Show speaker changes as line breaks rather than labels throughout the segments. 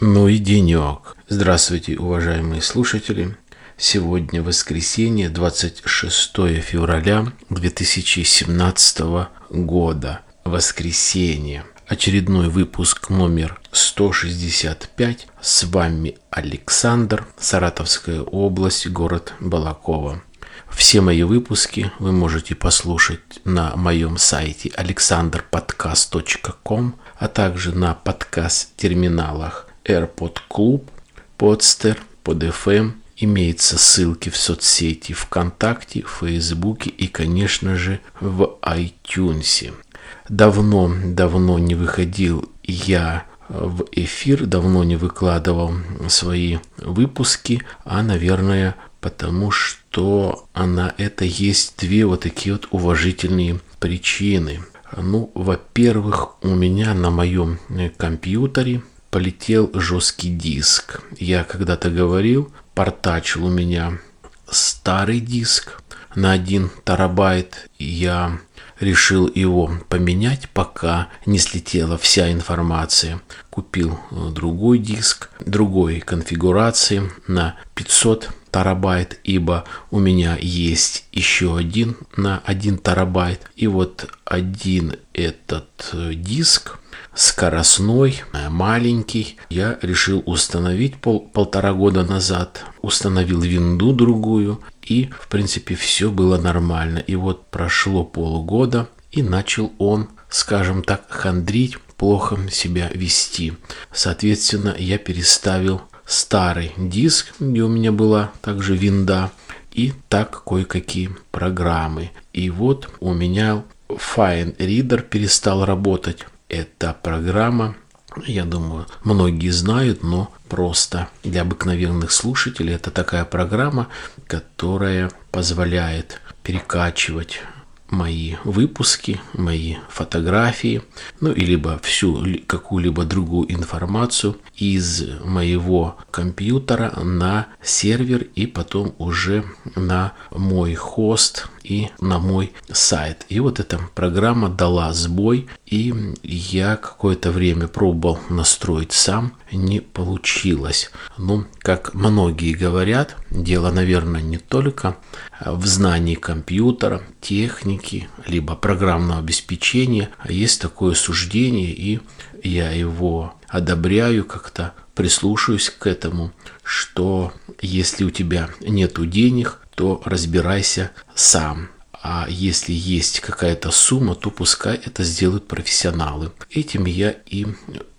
Ну и денек. Здравствуйте, уважаемые слушатели. Сегодня воскресенье, 26 февраля 2017 года. Воскресенье. Очередной выпуск номер 165. С вами Александр, Саратовская область, город Балакова. Все мои выпуски вы можете послушать на моем сайте alexanderpodcast.com, а также на подкаст-терминалах AirPod Club, Podster, PodFM. Имеются ссылки в соцсети ВКонтакте, Фейсбуке и, конечно же, в iTunes. Давно-давно не выходил я в эфир, давно не выкладывал свои выпуски, а, наверное, потому что на это есть две вот такие вот уважительные причины. Ну, во-первых, у меня на моем компьютере полетел жесткий диск. Я когда-то говорил, портачил у меня старый диск на 1 терабайт. Я решил его поменять, пока не слетела вся информация. Купил э, другой диск, другой конфигурации на 500 терабайт, ибо у меня есть еще один на 1 терабайт. И вот один этот э, диск скоростной, э, маленький. Я решил установить пол, полтора года назад. Установил винду другую. И, в принципе, все было нормально. И вот прошло полгода, и начал он, скажем так, хандрить, плохо себя вести. Соответственно, я переставил старый диск, где у меня была также винда, и так кое-какие программы. И вот у меня Fine Reader перестал работать. Эта программа, я думаю, многие знают, но просто для обыкновенных слушателей это такая программа, которая позволяет перекачивать мои выпуски, мои фотографии, ну и либо всю какую-либо другую информацию из моего компьютера на сервер и потом уже на мой хост и на мой сайт. И вот эта программа дала сбой, и я какое-то время пробовал настроить сам, не получилось. Ну, как многие говорят, дело, наверное, не только в знании компьютера, техники, либо программного обеспечения, есть такое суждение, и я его одобряю как-то, прислушаюсь к этому, что если у тебя нету денег, то разбирайся сам. А если есть какая-то сумма, то пускай это сделают профессионалы. Этим я и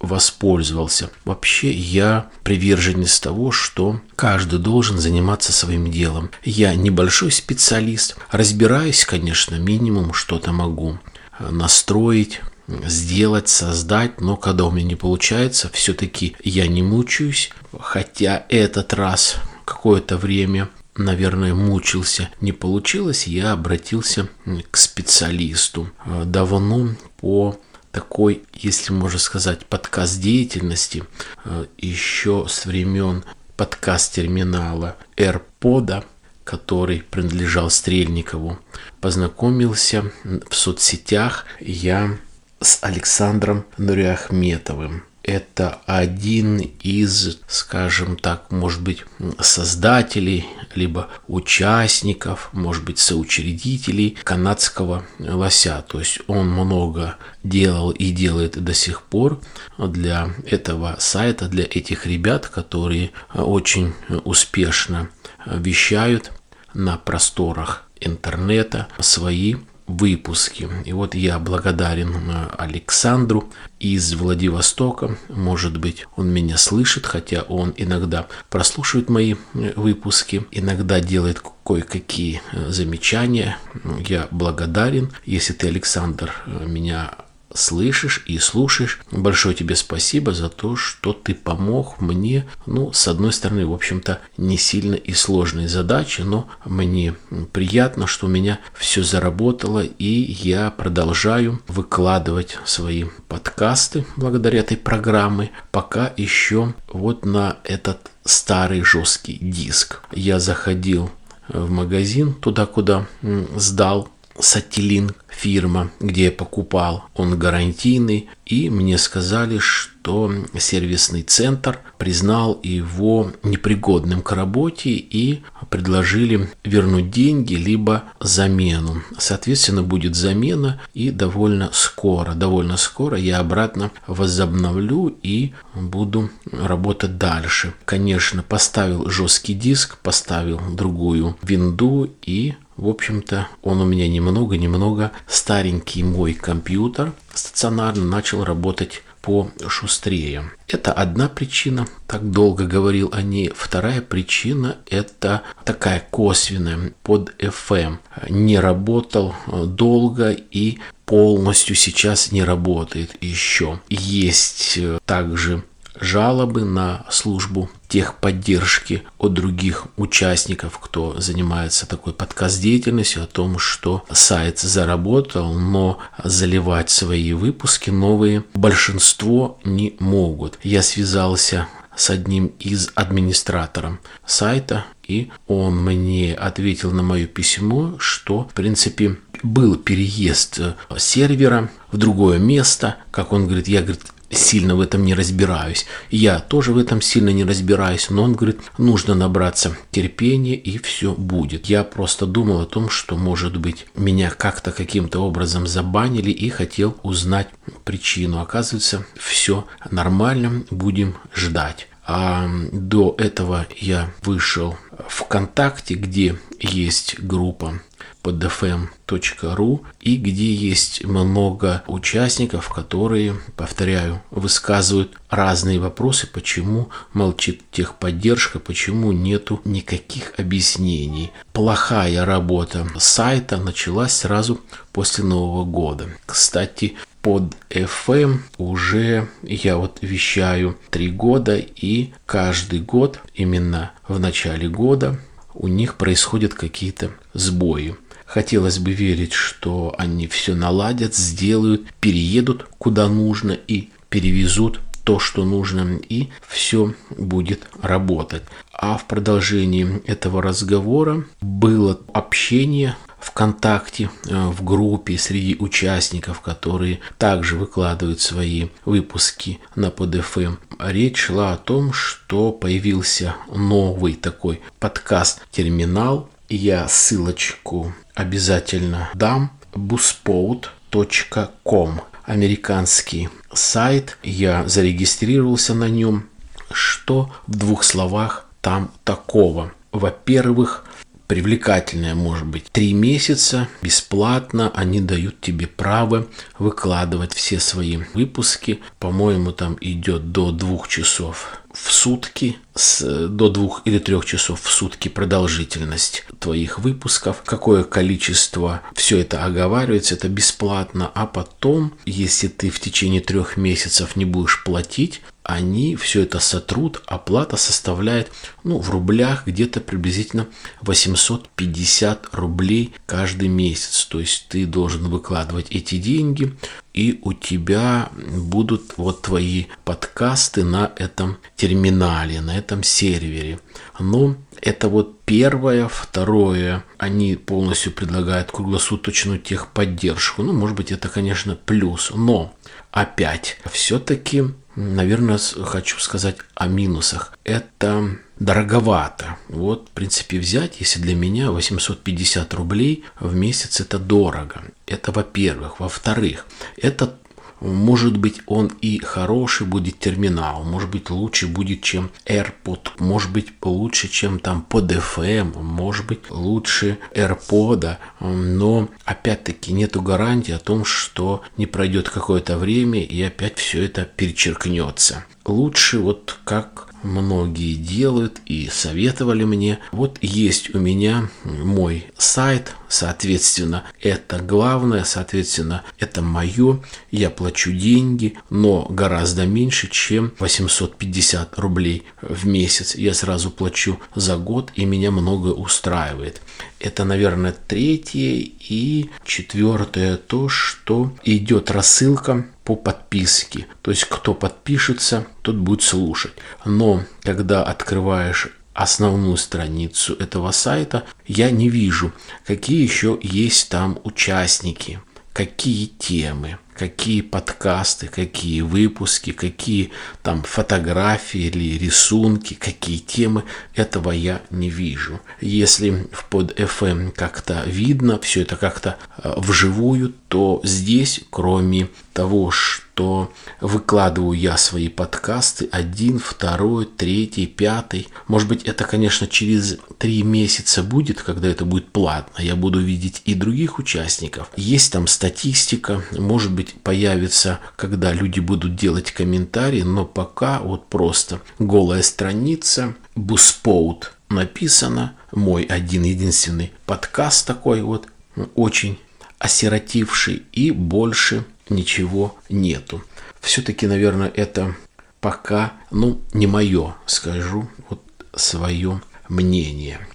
воспользовался. Вообще я приверженец того, что каждый должен заниматься своим делом. Я небольшой специалист, разбираюсь, конечно, минимум что-то могу настроить, сделать, создать, но когда у меня не получается, все-таки я не мучаюсь, хотя этот раз какое-то время наверное, мучился, не получилось, я обратился к специалисту. Э, давно по такой, если можно сказать, подкаст деятельности, э, еще с времен подкаст-терминала AirPod, который принадлежал Стрельникову, познакомился в соцсетях я с Александром Нуриахметовым это один из, скажем так, может быть, создателей, либо участников, может быть, соучредителей канадского лося. То есть он много делал и делает до сих пор для этого сайта, для этих ребят, которые очень успешно вещают на просторах интернета свои выпуски. И вот я благодарен э, Александру из Владивостока. Может быть, он меня слышит, хотя он иногда прослушивает мои э, выпуски, иногда делает кое-какие э, замечания. Я благодарен. Если ты, Александр, меня слышишь и слушаешь. Большое тебе спасибо за то, что ты помог мне, ну, с одной стороны, в общем-то, не сильно и сложной задачи, но мне приятно, что у меня все заработало, и я продолжаю выкладывать свои подкасты благодаря этой программе, пока еще вот на этот старый жесткий диск. Я заходил в магазин, туда, куда сдал Сателлинг фирма, где я покупал, он гарантийный, и мне сказали, что сервисный центр признал его непригодным к работе и предложили вернуть деньги либо замену. Соответственно, будет замена и довольно скоро, довольно скоро я обратно возобновлю и буду работать дальше. Конечно, поставил жесткий диск, поставил другую винду и в общем-то, он у меня немного-немного старенький мой компьютер стационарно начал работать по шустрее. Это одна причина, так долго говорил о ней. Вторая причина – это такая косвенная, под FM. Не работал долго и полностью сейчас не работает еще. Есть также жалобы на службу техподдержки от других участников, кто занимается такой подкаст-деятельностью, о том, что сайт заработал, но заливать свои выпуски новые большинство не могут. Я связался с одним из администраторов сайта, и он мне ответил на мое письмо, что, в принципе, был переезд сервера в другое место, как он говорит, я, говорит, сильно в этом не разбираюсь. Я тоже в этом сильно не разбираюсь, но он говорит, нужно набраться терпения и все будет. Я просто думал о том, что, может быть, меня как-то каким-то образом забанили и хотел узнать причину. Оказывается, все нормально, будем ждать. А до этого я вышел ВКонтакте, где есть группа podfm.ru и где есть много участников, которые, повторяю, высказывают разные вопросы, почему молчит техподдержка, почему нету никаких объяснений. Плохая работа сайта началась сразу после Нового года. Кстати, под FM уже я вот вещаю три года, и каждый год, именно в начале года, у них происходят какие-то сбои. Хотелось бы верить, что они все наладят, сделают, переедут куда нужно и перевезут то, что нужно, и все будет работать. А в продолжении этого разговора было общение ВКонтакте, э, в группе среди участников, которые также выкладывают свои выпуски на PodFM. Речь шла о том, что появился новый такой подкаст-терминал. Я ссылочку обязательно дам. buspout.com Американский сайт. Я зарегистрировался на нем. Что в двух словах там такого? Во-первых, привлекательная может быть. Три месяца бесплатно они дают тебе право выкладывать все свои выпуски. По-моему, там идет до двух часов в сутки, с, до двух или трех часов в сутки продолжительность твоих выпусков, какое количество, все это оговаривается, это бесплатно, а потом, если ты в течение трех месяцев не будешь платить, они все это сотрут, оплата составляет, ну, в рублях где-то приблизительно 850 рублей каждый месяц. То есть ты должен выкладывать эти деньги, и у тебя будут вот твои подкасты на этом терминале, на этом сервере. Но это вот первое. Второе, они полностью предлагают круглосуточную техподдержку. Ну, может быть, это, конечно, плюс. Но опять, все-таки наверное, хочу сказать о минусах. Это дороговато. Вот, в принципе, взять, если для меня 850 рублей в месяц это дорого. Это во-первых. Во-вторых, это может быть, он и хороший будет терминал, может быть, лучше будет, чем AirPod, может быть, лучше, чем там под FM, может быть, лучше AirPod, но опять-таки нету гарантии о том, что не пройдет какое-то время и опять все это перечеркнется. Лучше вот как многие делают и советовали мне. Вот есть у меня мой сайт, соответственно, это главное, соответственно, это мое. Я плачу деньги, но гораздо меньше, чем 850 рублей в месяц. Я сразу плачу за год, и меня многое устраивает. Это, наверное, третье и четвертое то, что идет рассылка по подписке. То есть, кто подпишется, тот будет слушать. Но когда открываешь основную страницу этого сайта, я не вижу, какие еще есть там участники, какие темы какие подкасты, какие выпуски, какие там фотографии или рисунки, какие темы, этого я не вижу. Если в под FM как-то видно, все это как-то э, вживую, то здесь, кроме того, что выкладываю я свои подкасты, один, второй, третий, пятый, может быть, это, конечно, через три месяца будет, когда это будет платно, я буду видеть и других участников. Есть там статистика, может быть, появится, когда люди будут делать комментарии, но пока вот просто голая страница, буспоут написано, мой один единственный подкаст такой вот, очень осиротивший, и больше ничего нету. Все-таки, наверное, это пока, ну, не мое, скажу, вот свое мнение.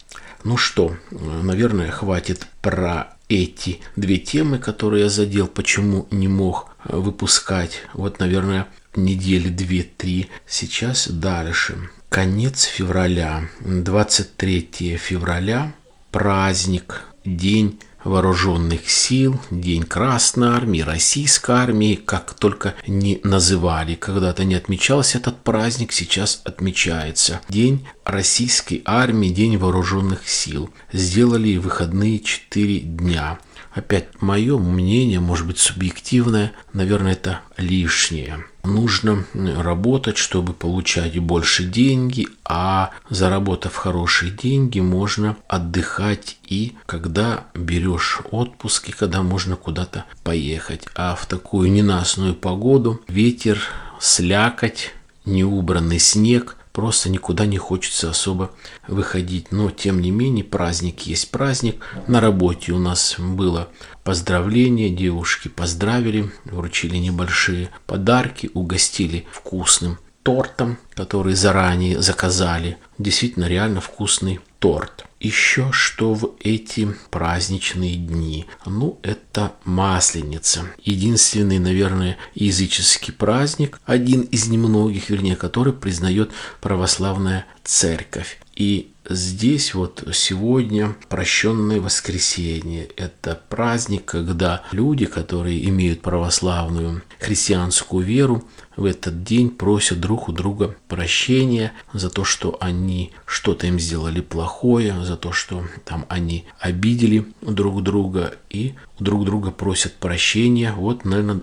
Ну что, наверное, хватит про эти две темы, которые я задел, почему не мог выпускать. Вот, наверное, недели две-три. Сейчас дальше. Конец февраля, 23 февраля, праздник, день вооруженных сил, День Красной Армии, Российской Армии, как только не называли. Когда-то не отмечался этот праздник, сейчас отмечается. День Российской Армии, День Вооруженных Сил. Сделали выходные 4 дня. Опять мое мнение, может быть субъективное, наверное, это лишнее. Нужно работать, чтобы получать больше деньги, а заработав хорошие деньги, можно отдыхать и когда берешь отпуск, и когда можно куда-то поехать. А в такую ненастную погоду ветер, слякоть, неубранный снег – просто никуда не хочется особо выходить. Но, тем не менее, праздник есть праздник. На работе у нас было поздравление, девушки поздравили, вручили небольшие подарки, угостили вкусным тортом, который заранее заказали. Действительно, реально вкусный торт. Еще что в эти праздничные дни? Ну, это Масленица. Единственный, наверное, языческий праздник, один из немногих, вернее, который признает православная церковь. И здесь вот сегодня прощенное воскресенье. Это праздник, когда люди, которые имеют православную христианскую веру, в этот день просят друг у друга прощения за то, что они что-то им сделали плохое, за то, что там они обидели друг друга и друг друга просят прощения. Вот, наверное,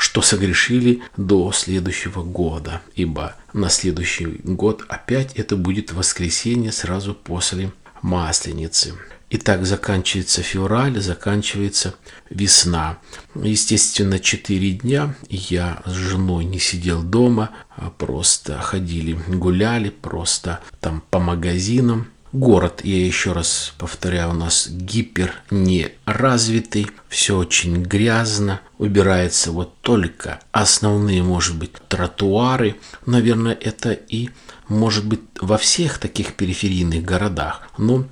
что согрешили до следующего года, ибо на следующий год опять это будет воскресенье сразу после Масленицы. Итак, заканчивается февраль, заканчивается весна. Естественно, четыре дня я с женой не сидел дома, а просто ходили, гуляли, просто там по магазинам. Город, я еще раз повторяю, у нас гипер неразвитый, все очень грязно, убирается вот только основные, может быть, тротуары. Наверное, это и может быть во всех таких периферийных городах. Но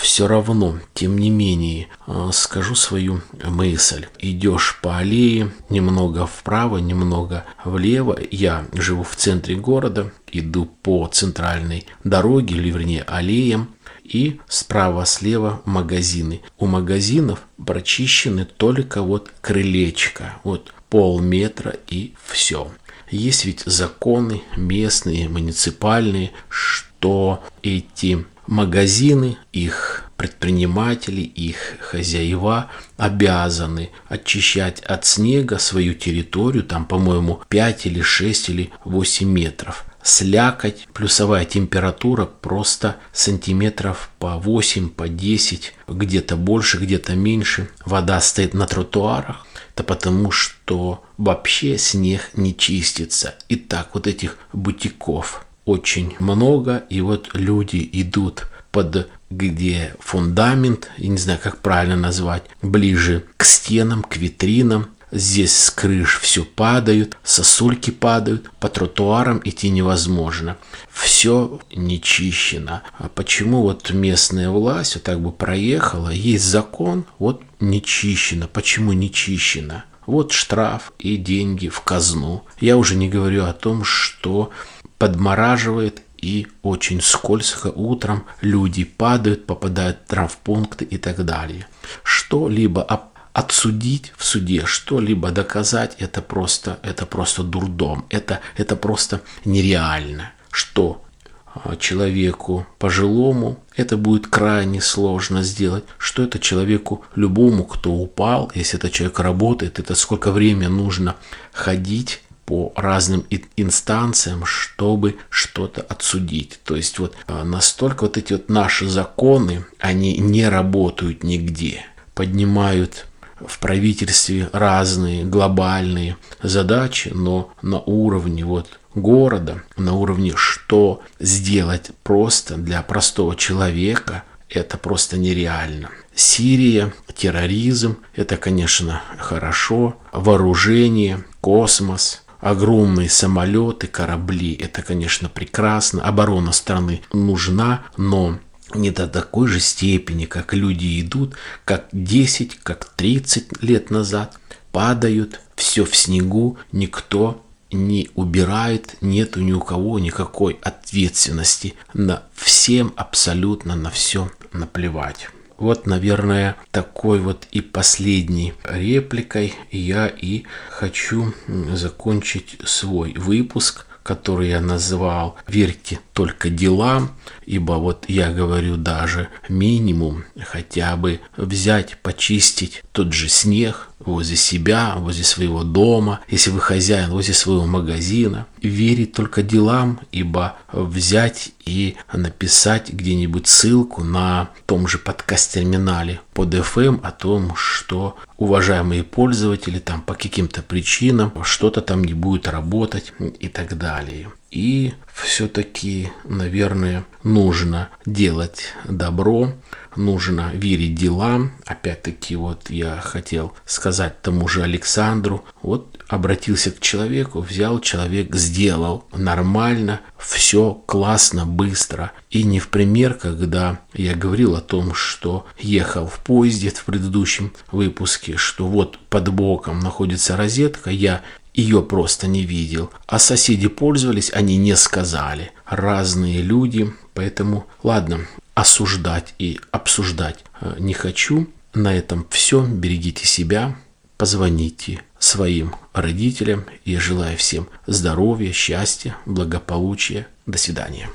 все равно, тем не менее, э, скажу свою мысль. Идешь по аллее, немного вправо, немного влево. Я живу в центре города, иду по центральной дороге, или вернее аллеям, и справа-слева магазины. У магазинов прочищены только вот крылечко, вот полметра и все. Есть ведь законы местные, муниципальные, что эти магазины, их предприниматели, их хозяева обязаны очищать от снега свою территорию, там, по-моему, 5 или 6 или 8 метров. Слякоть, плюсовая температура просто сантиметров по 8, по 10, где-то больше, где-то меньше. Вода стоит на тротуарах. Это потому, что вообще снег не чистится. Итак, вот этих бутиков – очень много, и вот люди идут под где фундамент, я не знаю, как правильно назвать, ближе к стенам, к витринам, Здесь с крыш все падают, сосульки падают, по тротуарам идти невозможно. Все нечищено. А почему вот местная власть вот так бы проехала, есть закон, вот нечищено. Почему нечищено? Вот штраф и деньги в казну. Я уже не говорю о том, что подмораживает и очень скользко утром люди падают, попадают в травмпункты и так далее. Что-либо отсудить в суде, что-либо доказать, это просто, это просто дурдом, это, это просто нереально. Что а, человеку пожилому это будет крайне сложно сделать, что это человеку любому, кто упал, если этот человек работает, это сколько времени нужно ходить по разным инстанциям, чтобы что-то отсудить. То есть вот а, настолько вот эти вот наши законы, они не работают нигде, поднимают в правительстве разные глобальные задачи, но на уровне вот города, на уровне что сделать просто для простого человека, это просто нереально. Сирия, терроризм, это, конечно, хорошо. Вооружение, космос, огромные самолеты, корабли, это, конечно, прекрасно. Оборона страны нужна, но не до такой же степени, как люди идут, как 10, как 30 лет назад, падают, все в снегу, никто не убирает, нету ни у кого никакой ответственности. На всем абсолютно на все наплевать. Вот, наверное, такой вот и последней репликой я и хочу закончить свой выпуск который я назвал «Верьте только делам», ибо вот я говорю даже минимум хотя бы взять, почистить тот же снег возле себя, возле своего дома, если вы хозяин, возле своего магазина. Верить только делам, ибо взять и написать где-нибудь ссылку на том же подкаст-терминале под FM о том, что уважаемые пользователи там по каким-то причинам что-то там не будет работать и так далее. И все-таки, наверное, нужно делать добро, нужно верить делам. Опять-таки, вот я хотел сказать тому же Александру, вот обратился к человеку, взял человек, сделал нормально, все классно, быстро. И не в пример, когда я говорил о том, что ехал в поезде в предыдущем выпуске, что вот под боком находится розетка, я ее просто не видел. А соседи пользовались, они не сказали. Разные люди, поэтому ладно, осуждать и обсуждать э, не хочу. На этом все. Берегите себя, позвоните своим родителям. Я желаю всем здоровья, счастья, благополучия. До свидания.